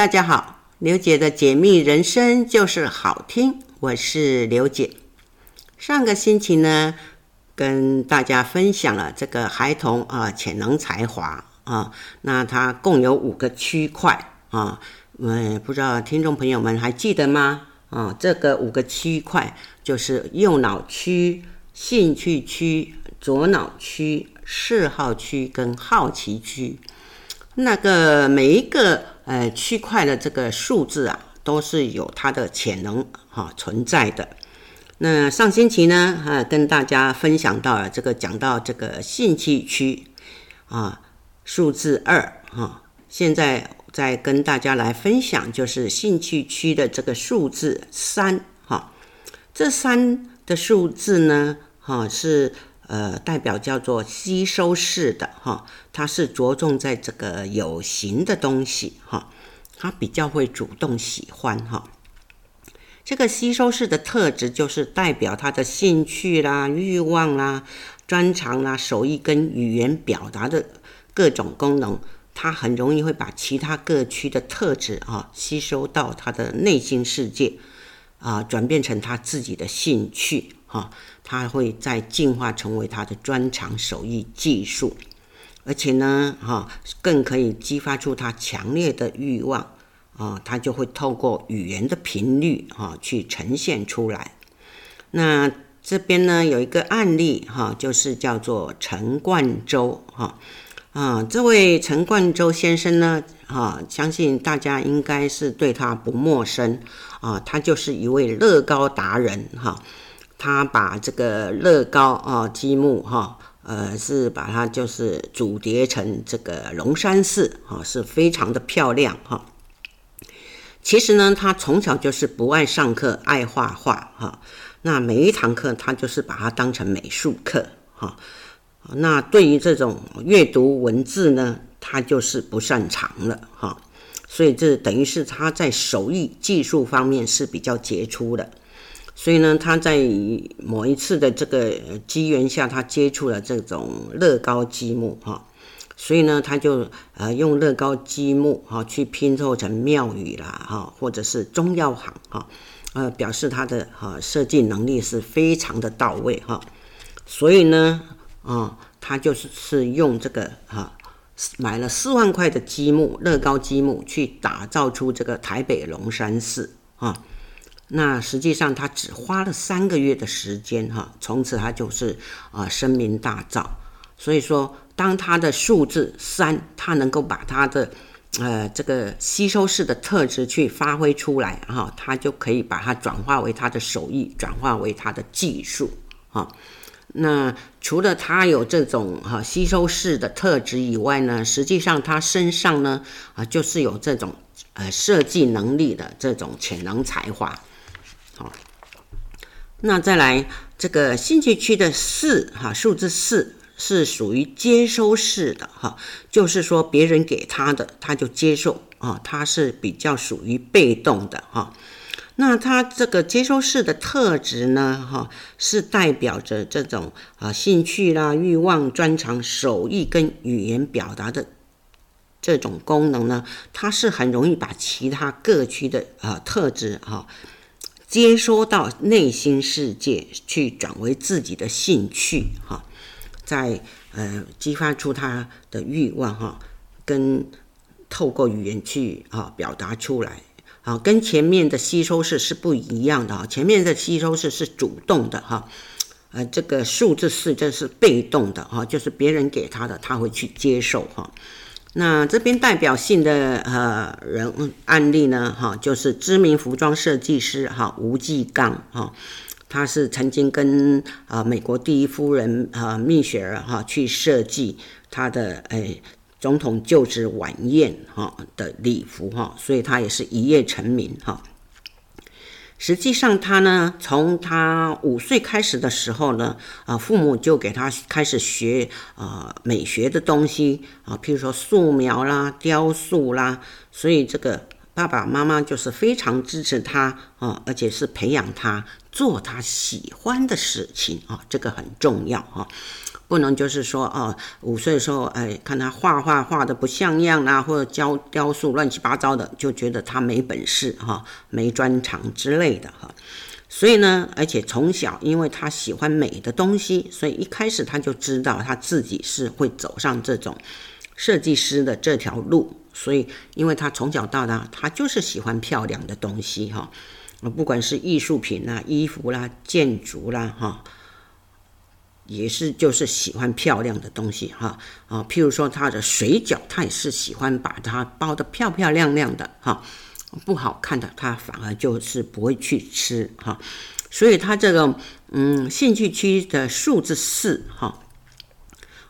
大家好，刘姐的解密人生就是好听，我是刘姐。上个星期呢，跟大家分享了这个孩童啊潜能才华啊，那它共有五个区块啊，嗯，不知道听众朋友们还记得吗？啊，这个五个区块就是右脑区、兴趣区、左脑区、嗜好区跟好奇区。那个每一个呃区块的这个数字啊，都是有它的潜能哈、存在的。那上星期呢，哈、啊、跟大家分享到了这个讲到这个兴趣区啊，数字二哈、现在再跟大家来分享就是兴趣区的这个数字三哈、这三的数字呢哈、是。呃，代表叫做吸收式的哈，它是着重在这个有形的东西哈，它比较会主动喜欢哈。这个吸收式的特质就是代表他的兴趣啦、欲望啦、专长啦、手艺跟语言表达的各种功能，他很容易会把其他各区的特质啊吸收到他的内心世界啊，转变成他自己的兴趣。哈，他会再进化成为他的专长、手艺、技术，而且呢，哈，更可以激发出他强烈的欲望啊，他就会透过语言的频率哈去呈现出来。那这边呢有一个案例哈，就是叫做陈冠洲哈啊，这位陈冠洲先生呢，哈，相信大家应该是对他不陌生啊，他就是一位乐高达人哈。他把这个乐高啊积木哈，呃，是把它就是组叠成这个龙山寺啊，是非常的漂亮哈。其实呢，他从小就是不爱上课，爱画画哈。那每一堂课他就是把它当成美术课哈。那对于这种阅读文字呢，他就是不擅长了哈。所以这等于是他在手艺技术方面是比较杰出的。所以呢，他在某一次的这个机缘下，他接触了这种乐高积木哈，所以呢，他就呃用乐高积木哈去拼凑成庙宇啦哈，或者是中药行哈，呃表示他的哈设计能力是非常的到位哈。所以呢，啊，他就是是用这个哈买了四万块的积木乐高积木去打造出这个台北龙山寺啊。那实际上他只花了三个月的时间，哈，从此他就是啊声名大噪。所以说，当他的数字三，他能够把他的呃这个吸收式的特质去发挥出来，哈，他就可以把它转化为他的手艺，转化为他的技术，哈。那除了他有这种哈吸收式的特质以外呢，实际上他身上呢啊就是有这种呃设计能力的这种潜能才华。好，那再来这个兴趣区的四哈，数字四是属于接收式的哈，就是说别人给他的他就接受啊，他是比较属于被动的哈。那他这个接收式的特质呢哈，是代表着这种啊兴趣啦、欲望、专长、手艺跟语言表达的这种功能呢，它是很容易把其他各区的啊特质哈。接收到内心世界去，转为自己的兴趣，哈，再呃激发出他的欲望，哈，跟透过语言去啊表达出来，啊，跟前面的吸收式是不一样的，哈，前面的吸收式是主动的，哈，呃，这个数字四这是被动的，哈，就是别人给他的，他会去接受，哈。那这边代表性的呃人案例呢，哈，就是知名服装设计师哈吴季刚哈，他是曾经跟啊美国第一夫人啊蜜雪儿哈去设计他的诶总统就职晚宴哈的礼服哈，所以他也是一夜成名哈。实际上，他呢，从他五岁开始的时候呢，啊，父母就给他开始学啊美学的东西啊，譬如说素描啦、雕塑啦，所以这个爸爸妈妈就是非常支持他啊，而且是培养他做他喜欢的事情啊，这个很重要哈。不能就是说哦，五岁的时候，哎，看他画画画的不像样啊，或者教雕塑乱七八糟的，就觉得他没本事哈，没专长之类的哈。所以呢，而且从小因为他喜欢美的东西，所以一开始他就知道他自己是会走上这种设计师的这条路。所以，因为他从小到大，他就是喜欢漂亮的东西哈，不管是艺术品啦、衣服啦、建筑啦哈。也是，就是喜欢漂亮的东西哈啊，譬如说他的水饺，他也是喜欢把它包得漂漂亮亮的哈，不好看的他反而就是不会去吃哈，所以他这个嗯兴趣区的数字四哈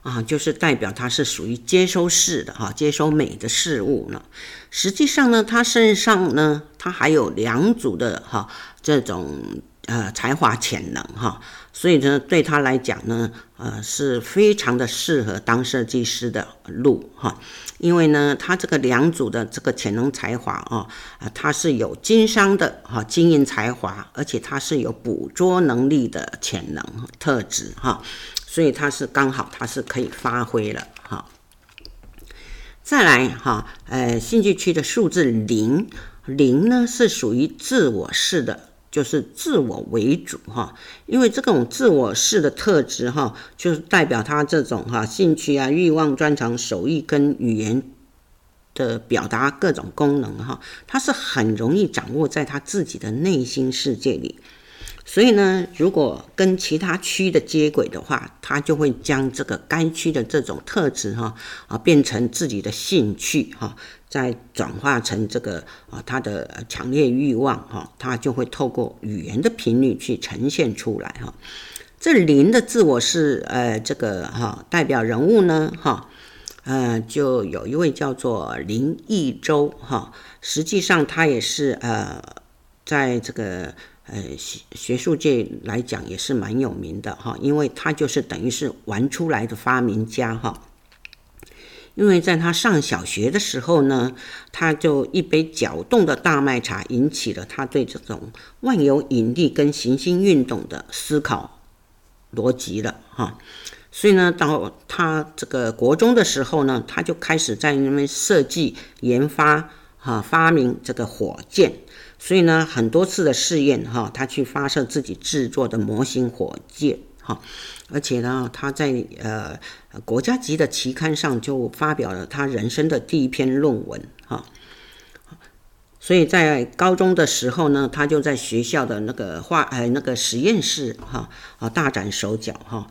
啊，就是代表他是属于接收式的哈，接收美的事物呢。实际上呢，他身上呢，他还有两组的哈这种。呃，才华潜能哈，所以呢，对他来讲呢，呃，是非常的适合当设计师的路哈，因为呢，他这个两组的这个潜能才华啊，啊，他是有经商的哈，经营才华，而且他是有捕捉能力的潜能特质哈，所以他是刚好他是可以发挥了哈。再来哈，呃，兴趣区的数字零零呢，是属于自我式的。就是自我为主哈，因为这种自我式的特质哈，就是代表他这种哈兴趣啊、欲望、专长、手艺跟语言的表达各种功能哈，他是很容易掌握在他自己的内心世界里。所以呢，如果跟其他区的接轨的话，他就会将这个该区的这种特质哈啊变成自己的兴趣哈，再转化成这个啊他的强烈欲望哈，他就会透过语言的频率去呈现出来哈。这零的自我是呃这个哈代表人物呢哈，呃就有一位叫做林义周哈，实际上他也是呃在这个。呃，学学术界来讲也是蛮有名的哈，因为他就是等于是玩出来的发明家哈。因为在他上小学的时候呢，他就一杯搅动的大麦茶引起了他对这种万有引力跟行星运动的思考逻辑了哈。所以呢，到他这个国中的时候呢，他就开始在那边设计研发哈，发明这个火箭。所以呢，很多次的试验哈，他去发射自己制作的模型火箭哈，而且呢，他在呃国家级的期刊上就发表了他人生的第一篇论文哈。所以在高中的时候呢，他就在学校的那个化呃那个实验室哈啊大展手脚哈。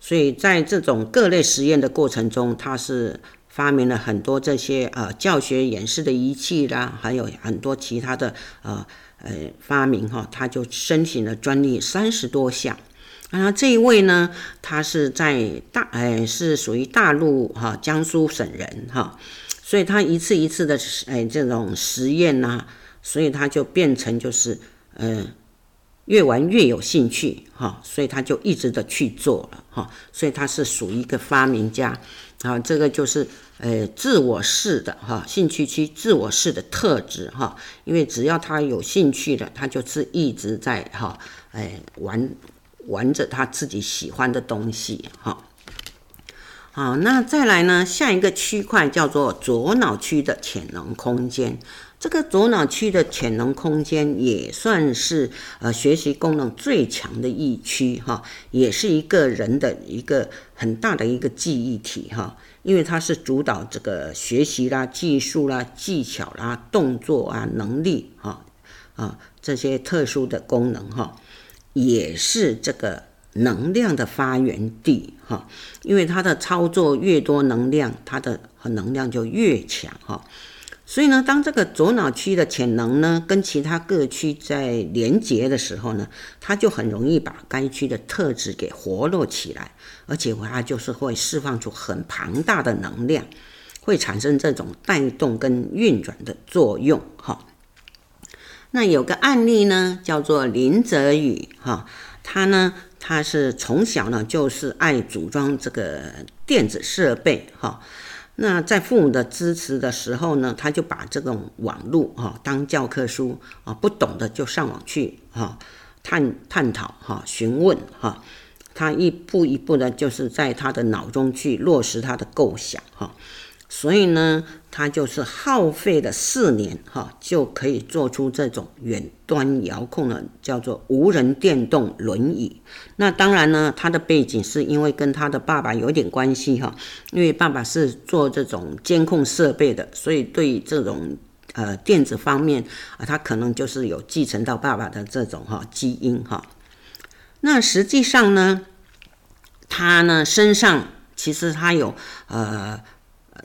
所以在这种各类实验的过程中，他是。发明了很多这些呃教学演示的仪器啦，还有很多其他的呃呃发明哈，他就申请了专利三十多项。啊，这一位呢，他是在大哎是属于大陆哈江苏省人哈，所以他一次一次的哎这种实验呐，所以他就变成就是嗯。越玩越有兴趣，哈，所以他就一直的去做了，哈，所以他是属于一个发明家，啊，这个就是呃自我式的哈兴趣区自我式的特质哈，因为只要他有兴趣的，他就是一直在哈，哎玩玩着他自己喜欢的东西，哈，好，那再来呢，下一个区块叫做左脑区的潜能空间。这个左脑区的潜能空间也算是呃学习功能最强的一区哈，也是一个人的一个很大的一个记忆体哈，因为它是主导这个学习啦、技术啦、技巧啦、动作啊、能力哈。啊这些特殊的功能哈，也是这个能量的发源地哈，因为它的操作越多能量，它的能量就越强哈。所以呢，当这个左脑区的潜能呢，跟其他各区在连接的时候呢，它就很容易把该区的特质给活络起来，而且它就是会释放出很庞大的能量，会产生这种带动跟运转的作用。哈，那有个案例呢，叫做林泽宇，哈，他呢，他是从小呢就是爱组装这个电子设备，哈。那在父母的支持的时候呢，他就把这种网络哈当教科书啊，不懂的就上网去哈探探讨哈询问哈，他一步一步的，就是在他的脑中去落实他的构想哈。所以呢，他就是耗费了四年哈，就可以做出这种远端遥控的叫做无人电动轮椅。那当然呢，他的背景是因为跟他的爸爸有点关系哈，因为爸爸是做这种监控设备的，所以对这种呃电子方面啊，他可能就是有继承到爸爸的这种哈基因哈。那实际上呢，他呢身上其实他有呃。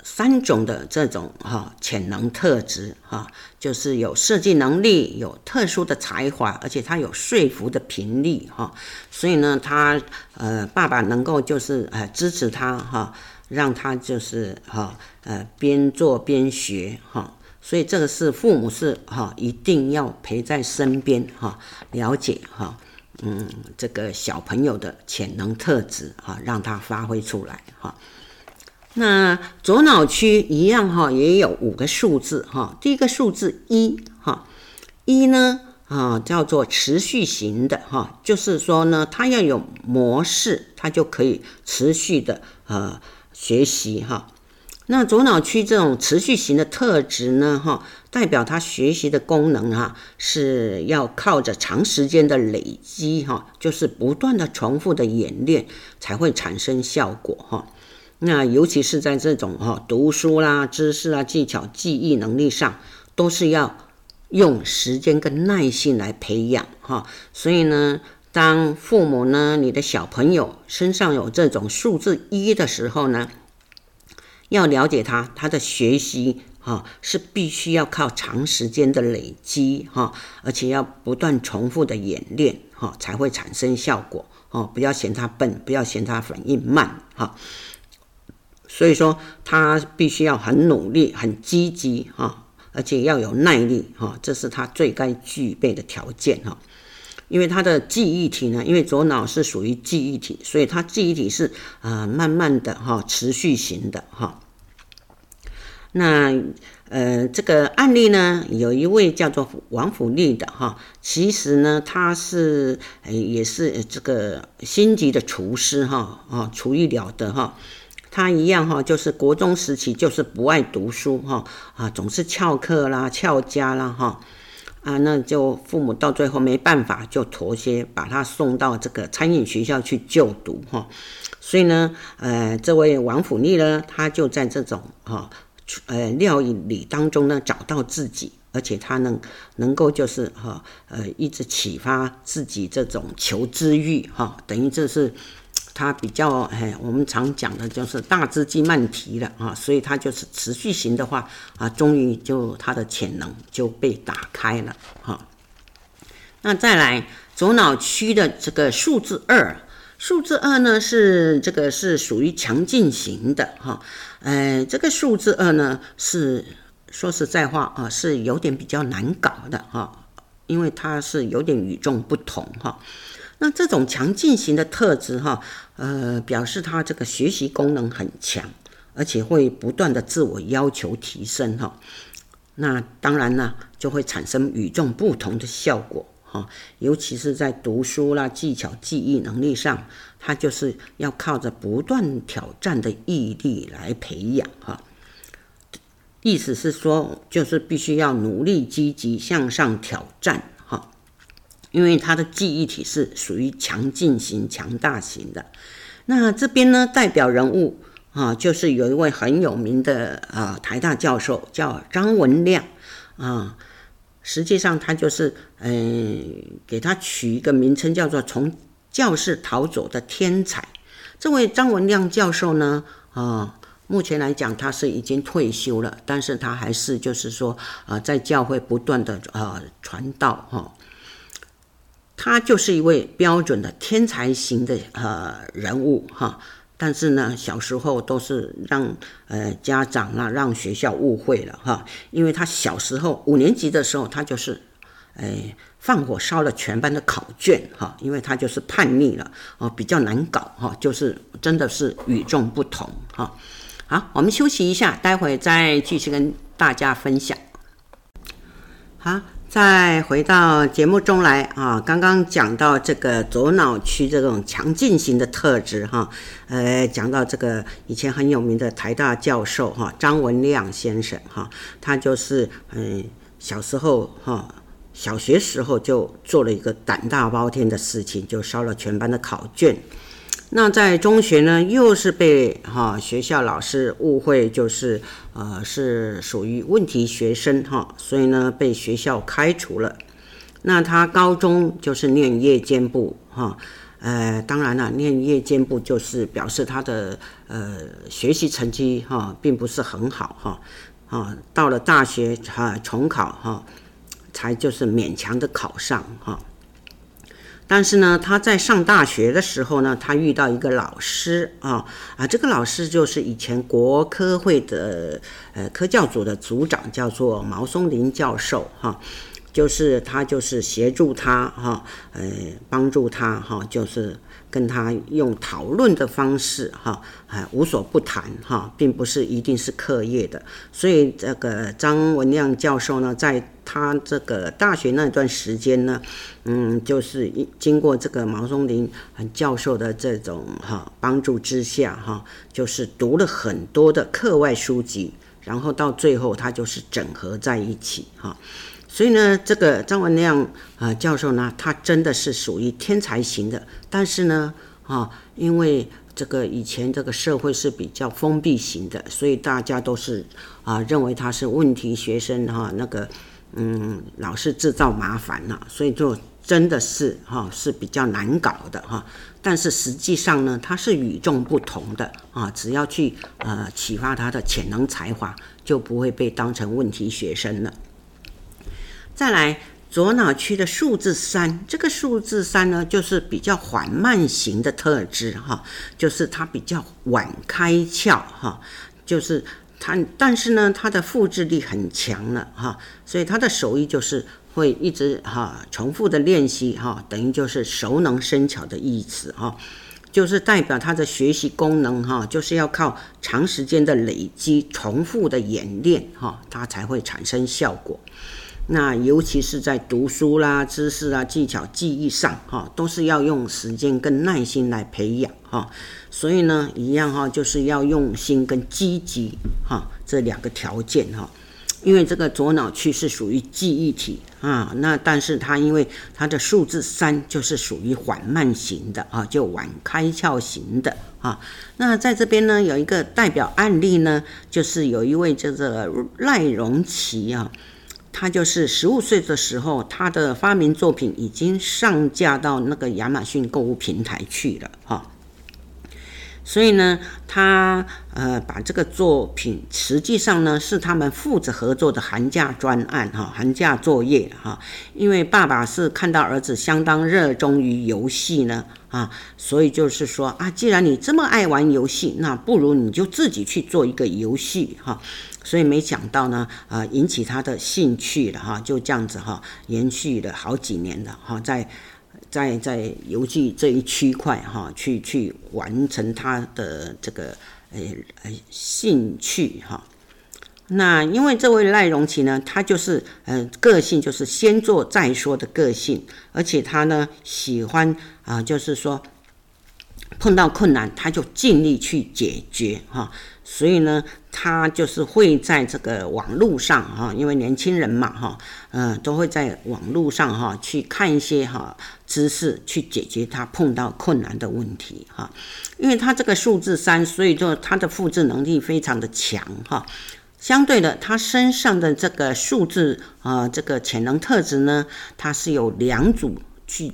三种的这种哈潜能特质哈，就是有设计能力，有特殊的才华，而且他有说服的频率哈，所以呢，他呃爸爸能够就是呃支持他哈，让他就是哈呃边做边学哈，所以这个是父母是哈一定要陪在身边哈，了解哈嗯这个小朋友的潜能特质哈，让他发挥出来哈。那左脑区一样哈，也有五个数字哈。第一个数字一哈，一呢啊叫做持续型的哈，就是说呢，它要有模式，它就可以持续的呃学习哈。那左脑区这种持续型的特质呢哈，代表它学习的功能哈是要靠着长时间的累积哈，就是不断的重复的演练才会产生效果哈。那尤其是在这种哈读书啦、知识啊、技巧、记忆能力上，都是要用时间跟耐心来培养哈。所以呢，当父母呢，你的小朋友身上有这种数字一的时候呢，要了解他，他的学习哈是必须要靠长时间的累积哈，而且要不断重复的演练哈，才会产生效果哦。不要嫌他笨，不要嫌他反应慢哈。所以说，他必须要很努力、很积极哈，而且要有耐力哈，这是他最该具备的条件哈。因为他的记忆体呢，因为左脑是属于记忆体，所以他记忆体是啊慢慢的哈、持续型的哈。那呃，这个案例呢，有一位叫做王府立的哈，其实呢，他是也是这个星级的厨师哈，啊，厨艺了得哈。他一样哈，就是国中时期就是不爱读书哈啊，总是翘课啦、翘家啦哈啊，那就父母到最后没办法，就妥协把他送到这个餐饮学校去就读哈。所以呢，呃，这位王府立呢，他就在这种哈呃料理当中呢找到自己，而且他能能够就是哈呃一直启发自己这种求知欲哈，等于这是。它比较哎，我们常讲的就是大只鸡慢提了啊，所以它就是持续型的话啊，终于就它的潜能就被打开了哈。那再来左脑区的这个数字二，数字二呢是这个是属于强劲型的哈，呃，这个数字二呢是说实在话啊，是有点比较难搞的哈，因为它是有点与众不同哈。那这种强劲型的特质，哈，呃，表示他这个学习功能很强，而且会不断的自我要求提升，哈。那当然呢，就会产生与众不同的效果，哈。尤其是在读书啦、技巧、记忆能力上，他就是要靠着不断挑战的毅力来培养，哈。意思是说，就是必须要努力、积极向上挑战。因为他的记忆体是属于强劲型、强大型的，那这边呢，代表人物啊，就是有一位很有名的啊台大教授叫张文亮啊，实际上他就是嗯，给他取一个名称叫做从教室逃走的天才。这位张文亮教授呢啊，目前来讲他是已经退休了，但是他还是就是说啊，在教会不断的啊传道哈。他就是一位标准的天才型的呃人物哈，但是呢，小时候都是让呃家长啊，让学校误会了哈，因为他小时候五年级的时候，他就是呃放火烧了全班的考卷哈，因为他就是叛逆了哦，比较难搞哈，就是真的是与众不同哈。好，我们休息一下，待会再继续跟大家分享。好。再回到节目中来啊，刚刚讲到这个左脑区这种强劲型的特质哈，呃，讲到这个以前很有名的台大教授哈张文亮先生哈，他就是嗯小时候哈小学时候就做了一个胆大包天的事情，就烧了全班的考卷。那在中学呢，又是被哈学校老师误会，就是呃是属于问题学生哈，所以呢被学校开除了。那他高中就是念夜间部哈，呃当然了，念夜间部就是表示他的呃学习成绩哈并不是很好哈啊，到了大学哈重考哈，才就是勉强的考上哈。但是呢，他在上大学的时候呢，他遇到一个老师啊啊，这个老师就是以前国科会的呃科教组的组长，叫做毛松林教授哈、就是他就是协助他哈，呃帮助他哈，就是。跟他用讨论的方式，哈，哎，无所不谈，哈，并不是一定是课业的。所以这个张文亮教授呢，在他这个大学那段时间呢，嗯，就是经过这个毛松林教授的这种哈帮助之下，哈，就是读了很多的课外书籍，然后到最后他就是整合在一起，哈。所以呢，这个张文亮啊、教授呢，他真的是属于天才型的。但是呢，啊、因为这个以前这个社会是比较封闭型的，所以大家都是啊、认为他是问题学生哈、那个嗯老是制造麻烦了，所以就真的是哈、是比较难搞的哈、但是实际上呢，他是与众不同的啊，只要去呃启发他的潜能才华，就不会被当成问题学生了。再来，左脑区的数字三，这个数字三呢，就是比较缓慢型的特质哈，就是它比较晚开窍哈，就是它，但是呢，它的复制力很强了哈，所以它的手艺就是会一直哈重复的练习哈，等于就是熟能生巧的意思哈，就是代表它的学习功能哈，就是要靠长时间的累积、重复的演练哈，它才会产生效果。那尤其是在读书啦、知识啊、技巧、记忆上，哈，都是要用时间跟耐心来培养，哈。所以呢，一样哈，就是要用心跟积极，哈，这两个条件，哈。因为这个左脑区是属于记忆体啊，那但是它因为它的数字三就是属于缓慢型的啊，就晚开窍型的啊。那在这边呢，有一个代表案例呢，就是有一位叫做赖荣奇啊。他就是十五岁的时候，他的发明作品已经上架到那个亚马逊购物平台去了哈。所以呢，他呃把这个作品实际上呢是他们父子合作的寒假专案哈，寒假作业哈。因为爸爸是看到儿子相当热衷于游戏呢啊，所以就是说啊，既然你这么爱玩游戏，那不如你就自己去做一个游戏哈。所以没想到呢，呃，引起他的兴趣了哈，就这样子哈，延续了好几年了哈，在在在游戏这一区块哈，去去完成他的这个呃呃兴趣哈。那因为这位赖荣奇呢，他就是呃个性就是先做再说的个性，而且他呢喜欢啊、就是说碰到困难他就尽力去解决哈。所以呢，他就是会在这个网络上哈，因为年轻人嘛哈，嗯，都会在网络上哈去看一些哈知识，去解决他碰到困难的问题哈。因为他这个数字三，所以说他的复制能力非常的强哈。相对的，他身上的这个数字啊，这个潜能特质呢，它是有两组去。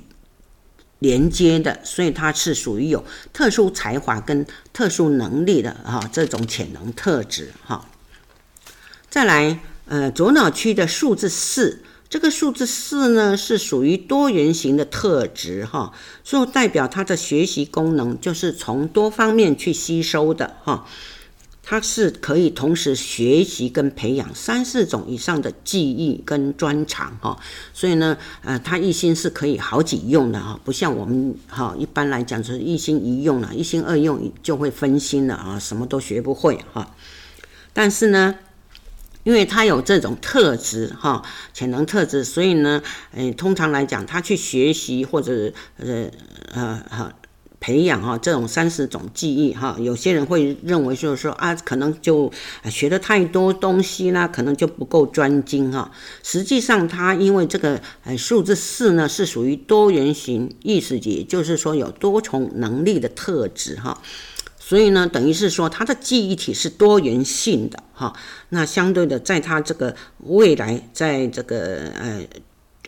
连接的，所以它是属于有特殊才华跟特殊能力的哈，这种潜能特质哈。再来，呃，左脑区的数字四，这个数字四呢是属于多元型的特质哈，所以代表它的学习功能就是从多方面去吸收的哈。它是可以同时学习跟培养三四种以上的技艺跟专长哈，所以呢，呃，它一心是可以好几用的哈，不像我们哈一般来讲是一心一用了，一心二用就会分心了啊，什么都学不会哈。但是呢，因为他有这种特质哈，潜能特质，所以呢，诶，通常来讲，他去学习或者呃呃哈培养哈这种三十种技艺哈，有些人会认为就是说啊，可能就学的太多东西啦，可能就不够专精哈。实际上，他因为这个呃数字四呢是属于多元型意识，也就是说有多重能力的特质哈。所以呢，等于是说，他的记忆体是多元性的哈。那相对的，在他这个未来，在这个呃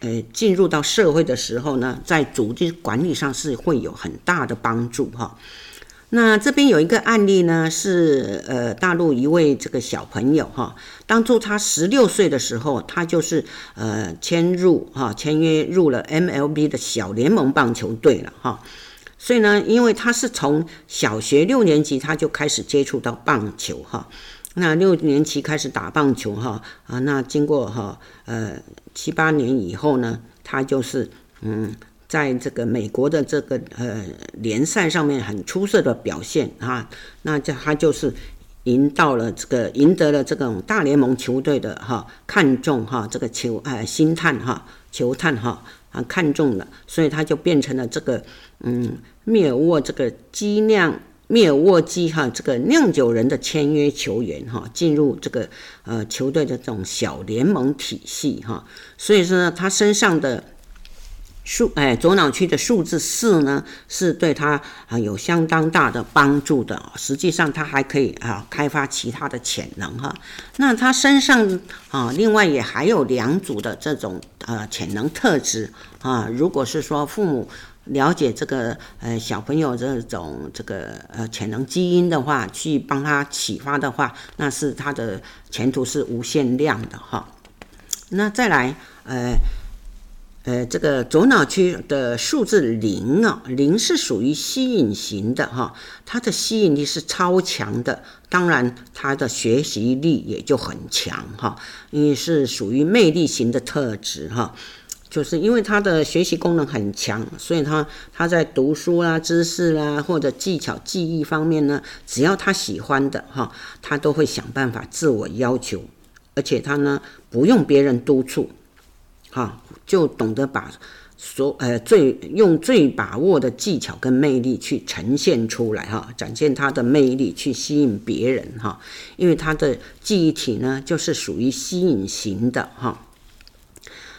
呃进入到社会的时候呢，在组织管理上是会有很大的帮助哈。那这边有一个案例呢，是呃大陆一位这个小朋友哈，当初他十六岁的时候，他就是呃签入哈签约入了 MLB 的小联盟棒球队了哈。所以呢，因为他是从小学六年级他就开始接触到棒球哈，那六年级开始打棒球哈啊，那经过哈呃七八年以后呢，他就是嗯，在这个美国的这个呃联赛上面很出色的表现啊，那这他就是赢到了这个赢得了这种大联盟球队的哈看中哈这个球呃星探哈球探哈啊看中了，所以他就变成了这个嗯。密尔沃这个基酿，密尔沃基哈这个酿酒人的签约球员哈，进入这个呃球队的这种小联盟体系哈，所以说呢，他身上的数哎左脑区的数字四呢，是对他啊有相当大的帮助的。实际上，他还可以啊开发其他的潜能哈。那他身上啊，另外也还有两组的这种呃潜能特质啊。如果是说父母。了解这个呃小朋友这种这个呃潜能基因的话，去帮他启发的话，那是他的前途是无限量的哈。那再来呃呃这个左脑区的数字零啊，零是属于吸引型的哈，它的吸引力是超强的，当然它的学习力也就很强哈，因为是属于魅力型的特质哈。就是因为他的学习功能很强，所以他他在读书啦、知识啦或者技巧记忆方面呢，只要他喜欢的哈，他都会想办法自我要求，而且他呢不用别人督促，哈，就懂得把所呃最用最把握的技巧跟魅力去呈现出来哈，展现他的魅力去吸引别人哈，因为他的记忆体呢就是属于吸引型的哈。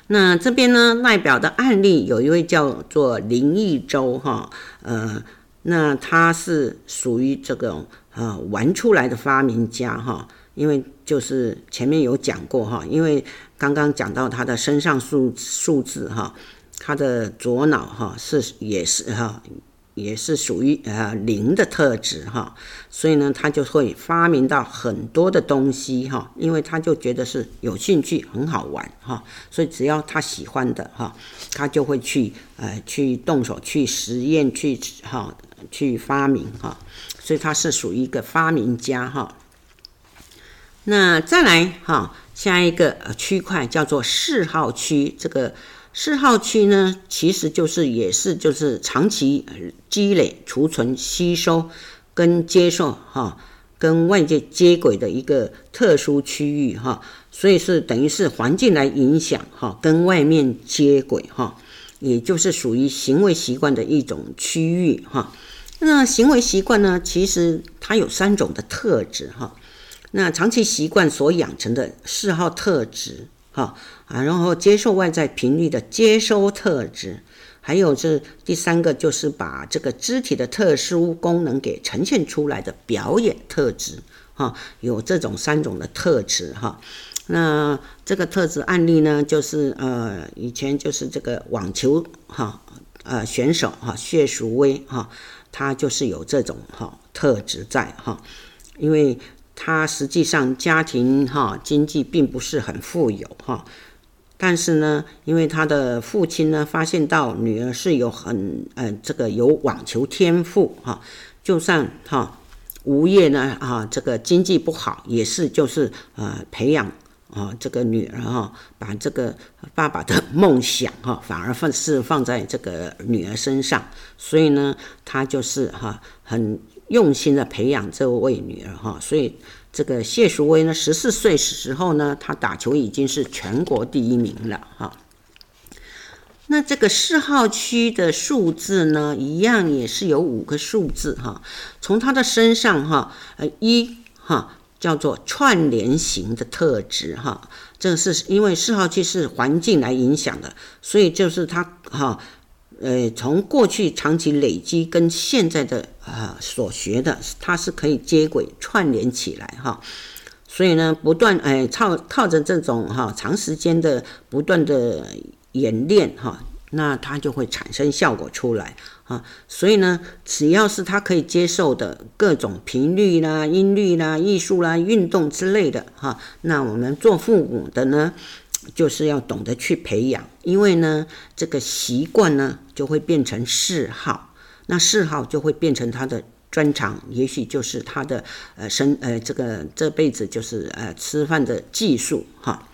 那这边呢，代表的案例有一位叫做林一周哈，呃，那他是属于这个呃玩出来的发明家哈，因为就是前面有讲过哈，因为刚刚讲到他的身上数数字哈，他的左脑哈是也是哈。也是属于呃零的特质哈，所以呢，他就会发明到很多的东西哈，因为他就觉得是有兴趣，很好玩哈，所以只要他喜欢的哈，他就会去呃去动手去实验去哈去发明哈，所以他是属于一个发明家哈。那再来哈，下一个区块叫做嗜好区这个。嗜好区呢，其实就是也是就是长期积累、储存、吸收跟接受哈，跟外界接轨的一个特殊区域哈，所以是等于是环境来影响哈，跟外面接轨哈，也就是属于行为习惯的一种区域哈。那行为习惯呢，其实它有三种的特质哈。那长期习惯所养成的嗜好特质。好啊，然后接受外在频率的接收特质，还有这第三个就是把这个肢体的特殊功能给呈现出来的表演特质，哈，有这种三种的特质哈。那这个特质案例呢，就是呃以前就是这个网球哈呃选手哈谢淑薇哈，他就是有这种哈特质在哈，因为。他实际上家庭哈经济并不是很富有哈，但是呢，因为他的父亲呢发现到女儿是有很呃这个有网球天赋哈，就算哈无业呢啊这个经济不好也是就是呃培养啊这个女儿哈，把这个爸爸的梦想哈反而放是放在这个女儿身上，所以呢他就是哈很。用心的培养这位女儿哈，所以这个谢淑薇呢，十四岁时候呢，她打球已经是全国第一名了哈。那这个四号区的数字呢，一样也是有五个数字哈。从她的身上哈，呃一哈叫做串联型的特质哈，这是因为四号区是环境来影响的，所以就是她哈。呃，从过去长期累积跟现在的啊、所学的，它是可以接轨串联起来哈，所以呢，不断哎靠靠着这种哈长时间的不断的演练哈，那它就会产生效果出来啊。所以呢，只要是他可以接受的各种频率啦、音律啦、艺术啦、运动之类的哈，那我们做父母的呢，就是要懂得去培养，因为呢，这个习惯呢就会变成嗜好，那嗜好就会变成他的专长，也许就是他的呃生呃这个这辈子就是呃吃饭的技术哈。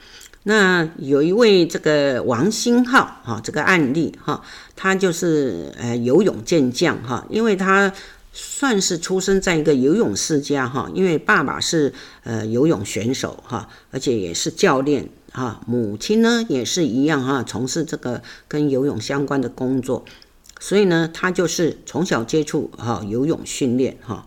那有一位这个王星浩哈，这个案例哈，他就是呃游泳健将哈，因为他算是出生在一个游泳世家哈，因为爸爸是呃游泳选手哈，而且也是教练。啊，母亲呢也是一样哈，从事这个跟游泳相关的工作，所以呢，他就是从小接触哈游泳训练哈。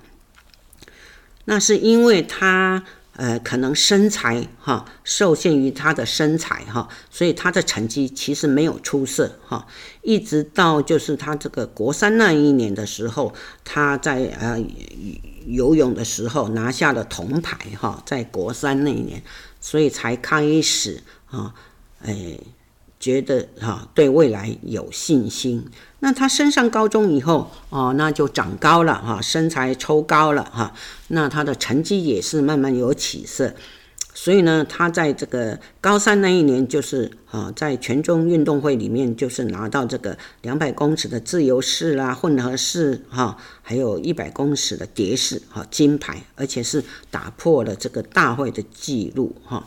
那是因为他呃可能身材哈受限于他的身材哈，所以他的成绩其实没有出色哈。一直到就是他这个国三那一年的时候，他在呃游泳的时候拿下了铜牌哈，在国三那一年。所以才开始啊，哎，觉得哈对未来有信心。那他升上高中以后哦，那就长高了哈，身材抽高了哈，那他的成绩也是慢慢有起色。所以呢，他在这个高三那一年，就是啊，在全中运动会里面，就是拿到这个两百公尺的自由式啦、混合式哈，还有一百公尺的蝶式哈金牌，而且是打破了这个大会的记录哈。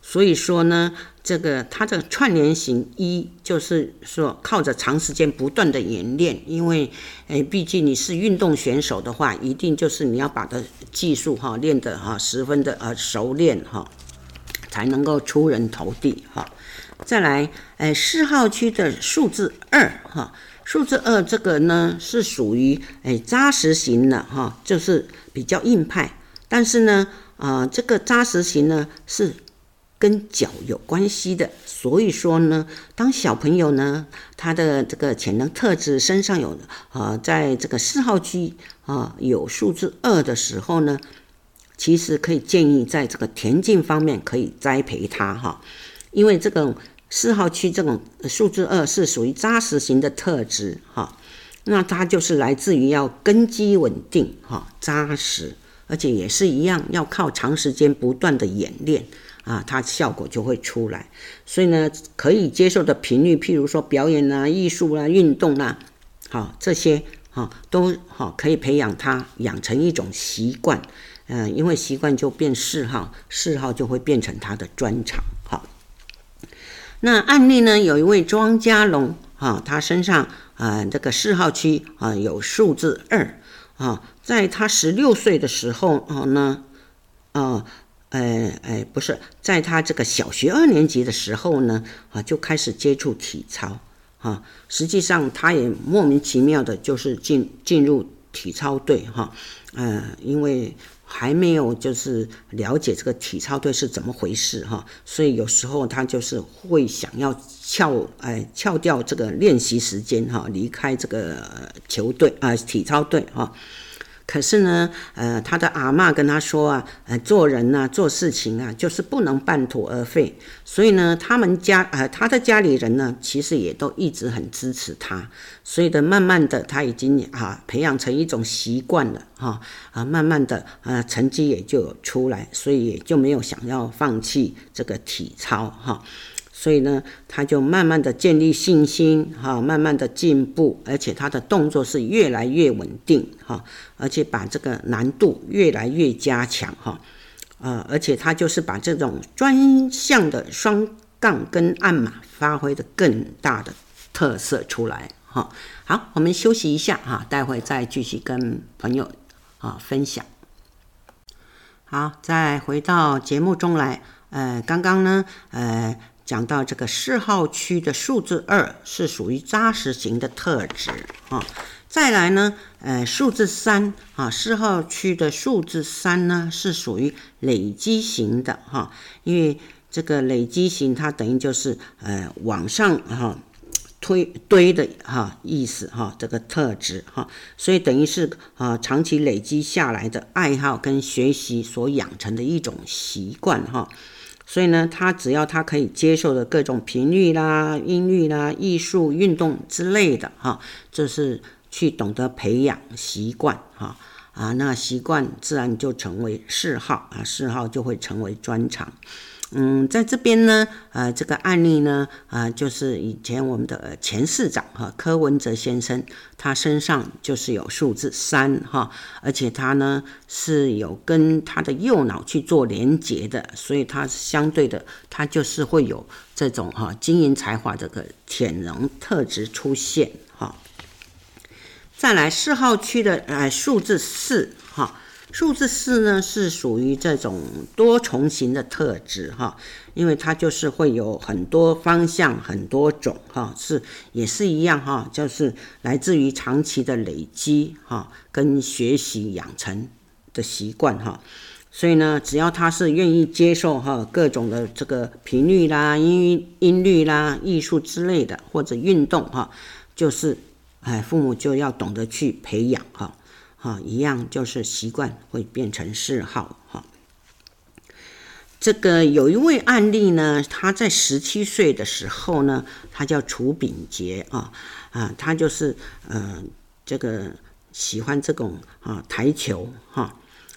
所以说呢，这个它的串联型一就是说靠着长时间不断的演练，因为诶，毕竟你是运动选手的话，一定就是你要把的技术哈练得哈十分的呃熟练哈，才能够出人头地哈。再来，诶，四号区的数字二哈，数字二这个呢是属于诶扎实型的哈，就是比较硬派，但是呢，啊这个扎实型呢是。跟脚有关系的，所以说呢，当小朋友呢，他的这个潜能特质身上有啊，在这个四号区啊有数字二的时候呢，其实可以建议在这个田径方面可以栽培他哈，因为这个四号区这种数字二是属于扎实型的特质哈，那它就是来自于要根基稳定哈，扎实，而且也是一样要靠长时间不断的演练。啊，它效果就会出来，所以呢，可以接受的频率，譬如说表演啊、艺术啊、运动啊，好这些，哈都好可以培养他养成一种习惯，嗯，因为习惯就变嗜好，嗜好就会变成他的专长，好。那案例呢，有一位庄家龙，哈，他身上啊这个四号区啊有数字二，啊，在他十六岁的时候，啊呢，啊。哎哎，不是，在他这个小学二年级的时候呢，啊，就开始接触体操，啊，实际上他也莫名其妙的，就是进进入体操队，哈，嗯，因为还没有就是了解这个体操队是怎么回事，哈，所以有时候他就是会想要翘，哎，翘掉这个练习时间，哈，离开这个球队啊，体操队，哈。可是呢，呃，他的阿嬷跟他说啊，呃，做人呐、啊，做事情啊，就是不能半途而废。所以呢，他们家呃，他的家里人呢，其实也都一直很支持他。所以的，慢慢的，他已经啊，培养成一种习惯了哈啊，慢慢的啊，成绩也就出来，所以也就没有想要放弃这个体操哈。所以呢，他就慢慢的建立信心，哈，慢慢的进步，而且他的动作是越来越稳定，哈，而且把这个难度越来越加强，哈，呃，而且他就是把这种专项的双杠跟按马发挥的更大的特色出来，哈。好，我们休息一下，哈，待会再继续跟朋友啊分享。好，再回到节目中来，呃，刚刚呢，呃，讲到这个四号区的数字二是属于扎实型的特质啊。再来呢，呃，数字三啊，四号区的数字三呢是属于累积型的哈，因为这个累积型它等于就是呃往上哈推堆的哈意思哈，这个特质哈，所以等于是啊长期累积下来的爱好跟学习所养成的一种习惯哈，所以呢，他只要他可以接受的各种频率啦、音律啦、艺术、运动之类的哈，这是。去懂得培养习惯，哈啊，那习惯自然就成为嗜好啊，嗜好就会成为专长。嗯，在这边呢，呃，这个案例呢，啊，就是以前我们的前市长哈柯文哲先生，他身上就是有数字三哈，而且他呢是有跟他的右脑去做连接的，所以他相对的，他就是会有这种哈经营才华这个潜能特质出现哈。再来四号区的呃数字四哈，数字四呢是属于这种多重型的特质哈，因为它就是会有很多方向很多种哈，是也是一样哈，就是来自于长期的累积哈跟学习养成的习惯哈，所以呢，只要他是愿意接受哈各种的这个频率啦、音音律啦、艺术之类的或者运动哈，就是。哎，父母就要懂得去培养哈，哈，一样就是习惯会变成嗜好哈。这个有一位案例呢，他在十七岁的时候呢，他叫楚炳杰啊啊，他就是呃这个喜欢这种啊台球哈，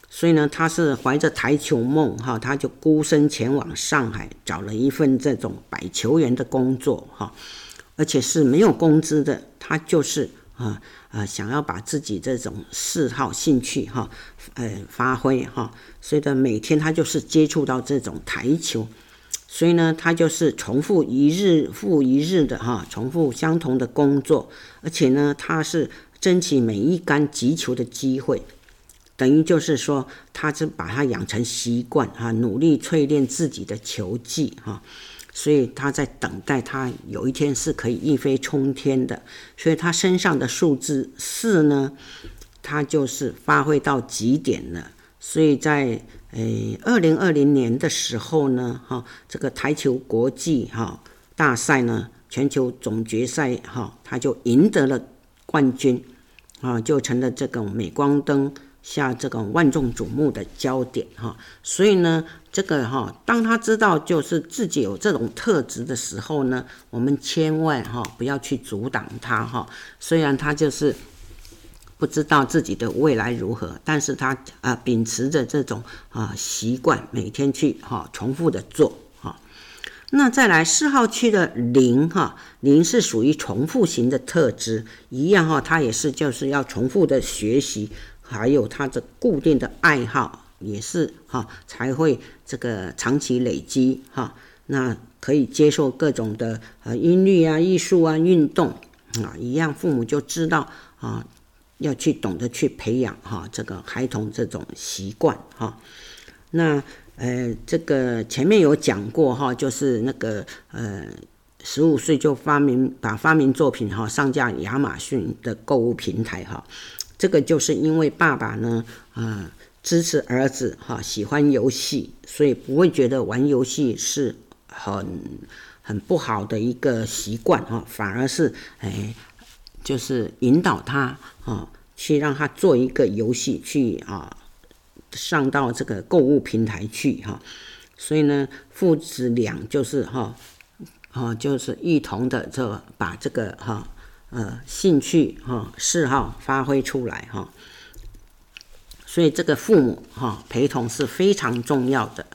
所以呢，他是怀着台球梦哈，他就孤身前往上海找了一份这种摆球员的工作哈。而且是没有工资的，他就是啊啊，想要把自己这种嗜好、兴趣哈，呃，发挥哈，所以呢，每天他就是接触到这种台球，所以呢，他就是重复一日复一日的哈，重复相同的工作，而且呢，他是争取每一杆击球的机会，等于就是说，他是把它养成习惯哈，努力淬炼自己的球技哈。所以他在等待，他有一天是可以一飞冲天的。所以他身上的数字四呢，他就是发挥到极点了。所以在诶二零二零年的时候呢，哈，这个台球国际哈大赛呢，全球总决赛哈，他就赢得了冠军，啊，就成了这个镁光灯下这个万众瞩目的焦点哈。所以呢。这个哈，当他知道就是自己有这种特质的时候呢，我们千万哈不要去阻挡他哈。虽然他就是不知道自己的未来如何，但是他啊秉持着这种啊习惯，每天去哈重复的做哈。那再来四号区的零哈，零是属于重复型的特质，一样哈，他也是就是要重复的学习，还有他的固定的爱好。也是哈，才会这个长期累积哈，那可以接受各种的呃音律啊、艺术啊、运动啊，一样父母就知道啊，要去懂得去培养哈这个孩童这种习惯哈。那呃这个前面有讲过哈，就是那个呃十五岁就发明把发明作品哈上架亚马逊的购物平台哈，这个就是因为爸爸呢啊。支持儿子哈，喜欢游戏，所以不会觉得玩游戏是很很不好的一个习惯哈，反而是哎，就是引导他啊，去让他做一个游戏去啊，上到这个购物平台去哈，所以呢，父子俩就是哈，啊，就是一同的这把这个哈呃兴趣哈嗜好发挥出来哈。所以这个父母哈陪同是非常重要的。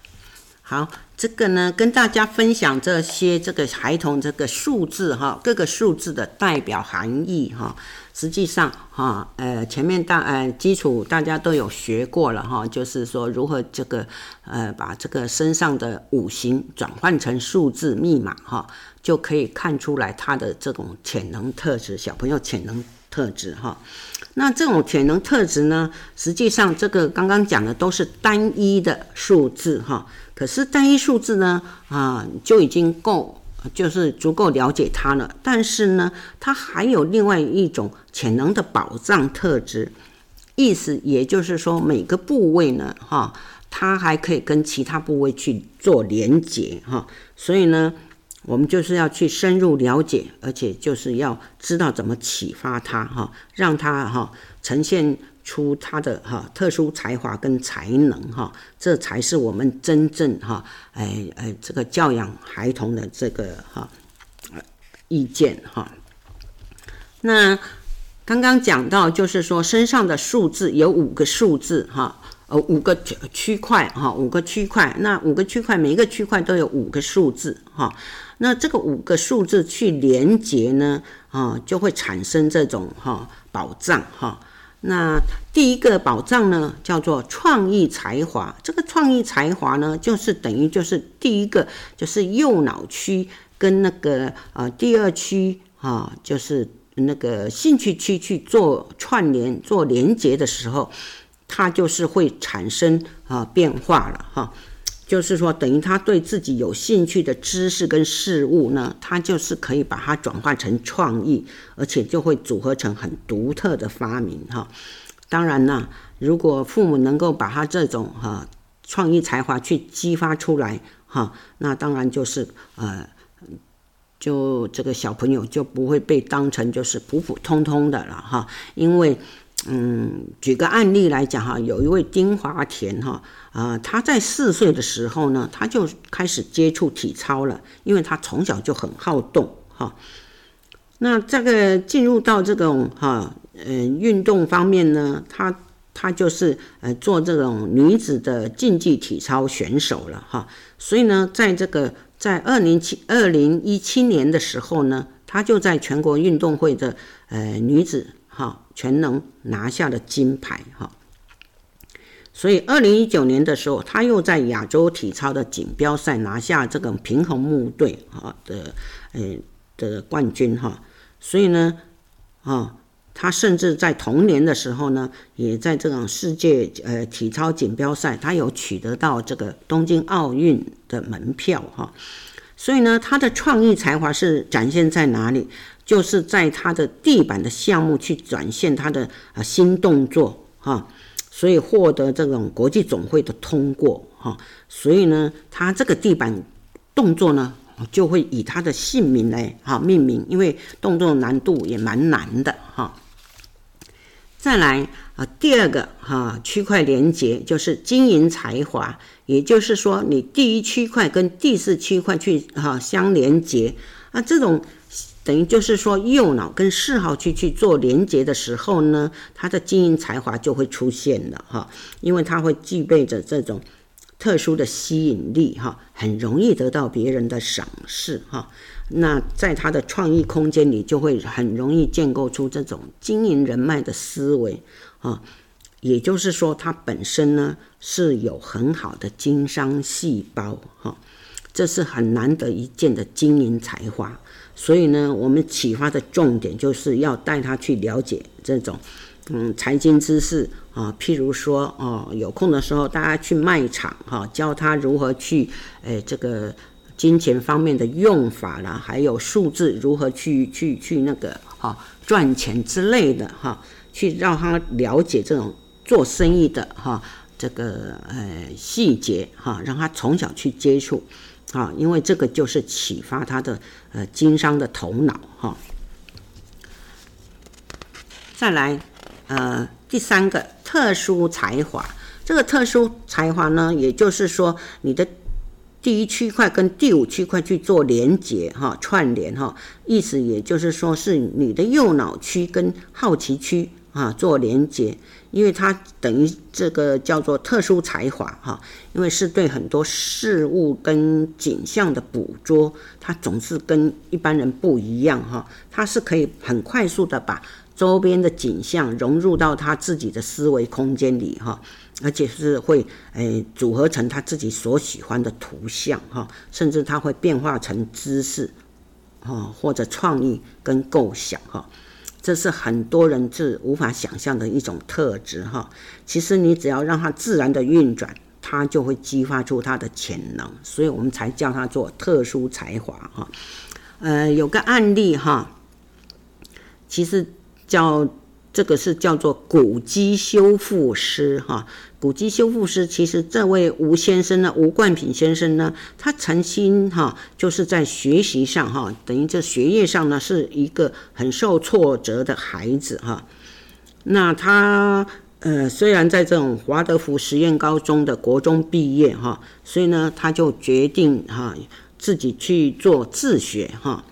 好，这个呢跟大家分享这些这个孩童这个数字哈各个数字的代表含义哈。实际上哈呃前面大呃基础大家都有学过了哈，就是说如何这个呃把这个身上的五行转换成数字密码哈，就可以看出来他的这种潜能特质，小朋友潜能特质哈。那这种潜能特质呢，实际上这个刚刚讲的都是单一的数字哈。可是单一数字呢，啊，就已经够，就是足够了解它了。但是呢，它还有另外一种潜能的宝藏特质，意思也就是说，每个部位呢，哈，它还可以跟其他部位去做连接哈。所以呢。我们就是要去深入了解，而且就是要知道怎么启发他哈，让他哈呈现出他的哈特殊才华跟才能哈，这才是我们真正哈哎哎这个教养孩童的这个哈意见哈。那刚刚讲到就是说身上的数字有五个数字哈，呃五个区块哈，五个区块，那五个区块每一个区块都有五个数字哈。那这个五个数字去连接呢，啊，就会产生这种哈宝藏哈。那第一个宝藏呢，叫做创意才华。这个创意才华呢，就是等于就是第一个就是右脑区跟那个呃第二区啊，就是那个兴趣区去做串联、做连接的时候，它就是会产生啊变化了哈。就是说，等于他对自己有兴趣的知识跟事物呢，他就是可以把它转化成创意，而且就会组合成很独特的发明哈。当然呢，如果父母能够把他这种哈创意才华去激发出来哈，那当然就是呃，就这个小朋友就不会被当成就是普普通通的了哈，因为。嗯，举个案例来讲哈，有一位丁华田哈，啊，他在四岁的时候呢，他就开始接触体操了，因为他从小就很好动哈。那这个进入到这种哈，嗯，运动方面呢，他他就是呃做这种女子的竞技体操选手了哈。所以呢，在这个在二零七二零一七年的时候呢，他就在全国运动会的呃女子。哈，全能拿下了金牌哈，所以二零一九年的时候，他又在亚洲体操的锦标赛拿下这个平衡木队啊的呃的冠军哈，所以呢，啊，他甚至在同年的时候呢，也在这种世界呃体操锦标赛，他有取得到这个东京奥运的门票哈，所以呢，他的创意才华是展现在哪里？就是在他的地板的项目去展现他的啊新动作哈，所以获得这种国际总会的通过哈，所以呢，他这个地板动作呢就会以他的姓名来哈命名，因为动作难度也蛮难的哈。再来啊，第二个哈区块连接就是经营才华，也就是说你第一区块跟第四区块去哈相连接啊这种。等于就是说，右脑跟四号区去做连接的时候呢，他的经营才华就会出现了哈，因为他会具备着这种特殊的吸引力哈，很容易得到别人的赏识哈。那在他的创意空间里，就会很容易建构出这种经营人脉的思维啊。也就是说，他本身呢是有很好的经商细胞哈，这是很难得一见的经营才华。所以呢，我们启发的重点就是要带他去了解这种，嗯，财经知识啊，譬如说，哦，有空的时候大家去卖场哈，教他如何去，诶，这个金钱方面的用法啦，还有数字如何去去去那个哈赚钱之类的哈，去让他了解这种做生意的哈这个呃细节哈，让他从小去接触。啊，因为这个就是启发他的呃经商的头脑哈。再来，呃，第三个特殊才华，这个特殊才华呢，也就是说你的第一区块跟第五区块去做连接哈，串联哈，意思也就是说是你的右脑区跟好奇区啊做连接。因为它等于这个叫做特殊才华哈，因为是对很多事物跟景象的捕捉，它总是跟一般人不一样哈，它是可以很快速的把周边的景象融入到他自己的思维空间里哈，而且是会诶组合成他自己所喜欢的图像哈，甚至它会变化成知识哈或者创意跟构想哈。这是很多人是无法想象的一种特质哈。其实你只要让它自然的运转，它就会激发出它的潜能，所以我们才叫它做特殊才华哈。呃，有个案例哈，其实叫这个是叫做古籍修复师哈。古籍修复师，其实这位吴先生呢，吴冠品先生呢，他曾经哈，就是在学习上哈，等于这学业上呢，是一个很受挫折的孩子哈。那他呃，虽然在这种华德福实验高中的国中毕业哈，所以呢，他就决定哈，自己去做自学哈。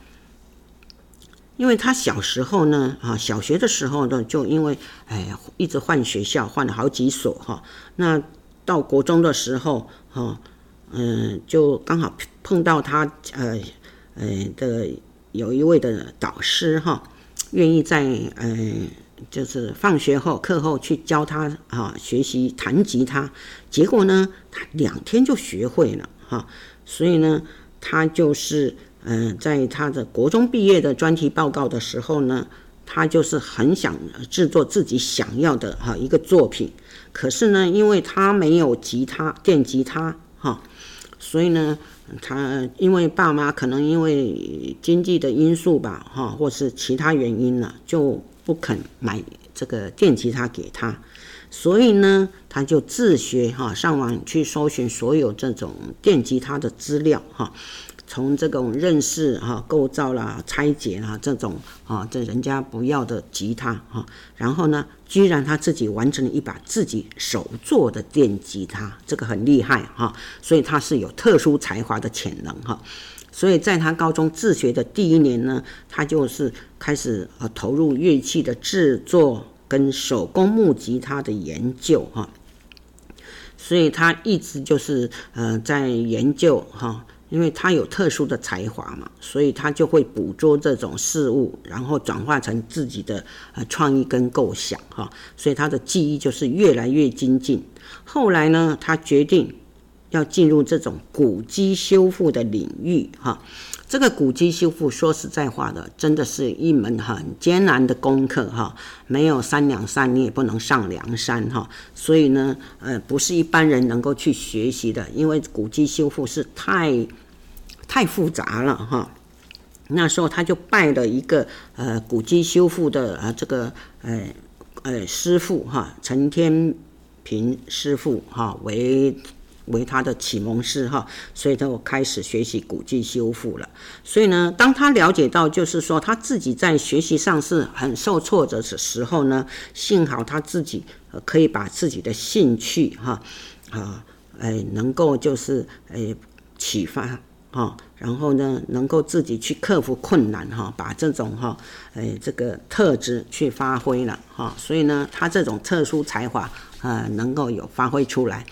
因为他小时候呢，啊，小学的时候呢，就因为哎呀，一直换学校，换了好几所哈。那到国中的时候，哈，嗯，就刚好碰到他呃，呃的有一位的导师哈，愿意在呃，就是放学后课后去教他啊学习弹吉他。结果呢，他两天就学会了哈，所以呢，他就是。嗯，在他的国中毕业的专题报告的时候呢，他就是很想制作自己想要的哈一个作品，可是呢，因为他没有吉他电吉他哈，所以呢，他因为爸妈可能因为经济的因素吧哈，或是其他原因呢，就不肯买这个电吉他给他，所以呢，他就自学哈，上网去搜寻所有这种电吉他的资料哈。从这种认识哈构造啦、拆解啦这种啊，这人家不要的吉他哈，然后呢，居然他自己完成了一把自己手做的电吉他，这个很厉害哈，所以他是有特殊才华的潜能哈，所以在他高中自学的第一年呢，他就是开始啊投入乐器的制作跟手工木吉他的研究哈，所以他一直就是呃在研究哈。因为他有特殊的才华嘛，所以他就会捕捉这种事物，然后转化成自己的呃创意跟构想哈，所以他的记忆就是越来越精进。后来呢，他决定要进入这种古迹修复的领域哈。这个古迹修复说实在话的，真的是一门很艰难的功课哈，没有三两三你也不能上梁山哈。所以呢，呃，不是一般人能够去学习的，因为古迹修复是太。太复杂了哈，那时候他就拜了一个呃古迹修复的呃这个呃呃师傅哈陈天平师傅哈为为他的启蒙师哈，所以他我开始学习古迹修复了。所以呢，当他了解到就是说他自己在学习上是很受挫折的时候呢，幸好他自己可以把自己的兴趣哈啊哎能够就是哎启发。哈，然后呢，能够自己去克服困难哈，把这种哈，哎，这个特质去发挥了哈，所以呢，他这种特殊才华啊，能够有发挥出来。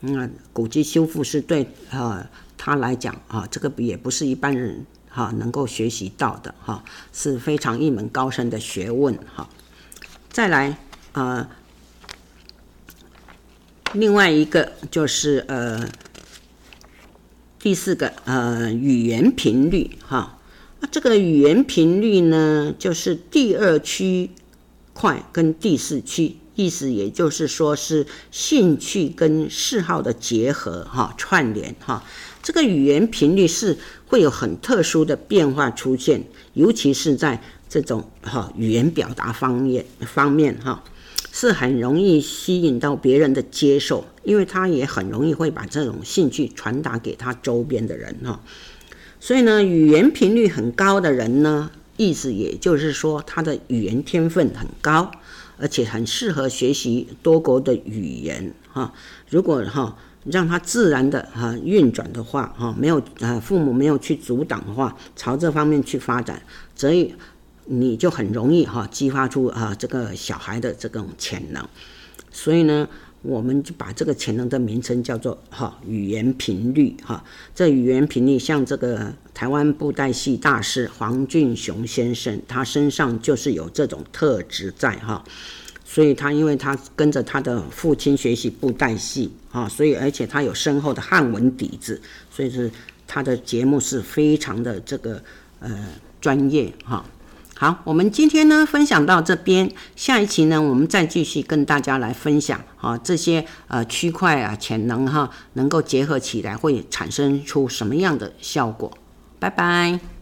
嗯，古迹修复是对呃他来讲啊，这个也不是一般人哈能够学习到的哈，是非常一门高深的学问哈。再来呃，另外一个就是呃。第四个，呃，语言频率，哈，那这个语言频率呢，就是第二区块跟第四区，意思也就是说是兴趣跟嗜好的结合，哈，串联，哈，这个语言频率是会有很特殊的变化出现，尤其是在这种哈语言表达方面方面，哈。是很容易吸引到别人的接受，因为他也很容易会把这种兴趣传达给他周边的人哈。所以呢，语言频率很高的人呢，意思也就是说他的语言天分很高，而且很适合学习多国的语言哈。如果哈让他自然的哈运转的话哈，没有啊父母没有去阻挡的话，朝这方面去发展，所以你就很容易哈激发出啊这个小孩的这种潜能，所以呢，我们就把这个潜能的名称叫做哈语言频率哈。这语言频率像这个台湾布袋戏大师黄俊雄先生，他身上就是有这种特质在哈。所以他因为他跟着他的父亲学习布袋戏啊，所以而且他有深厚的汉文底子，所以是他的节目是非常的这个呃专业哈。好，我们今天呢分享到这边，下一期呢我们再继续跟大家来分享啊这些呃区块啊潜能哈能够结合起来会产生出什么样的效果。拜拜。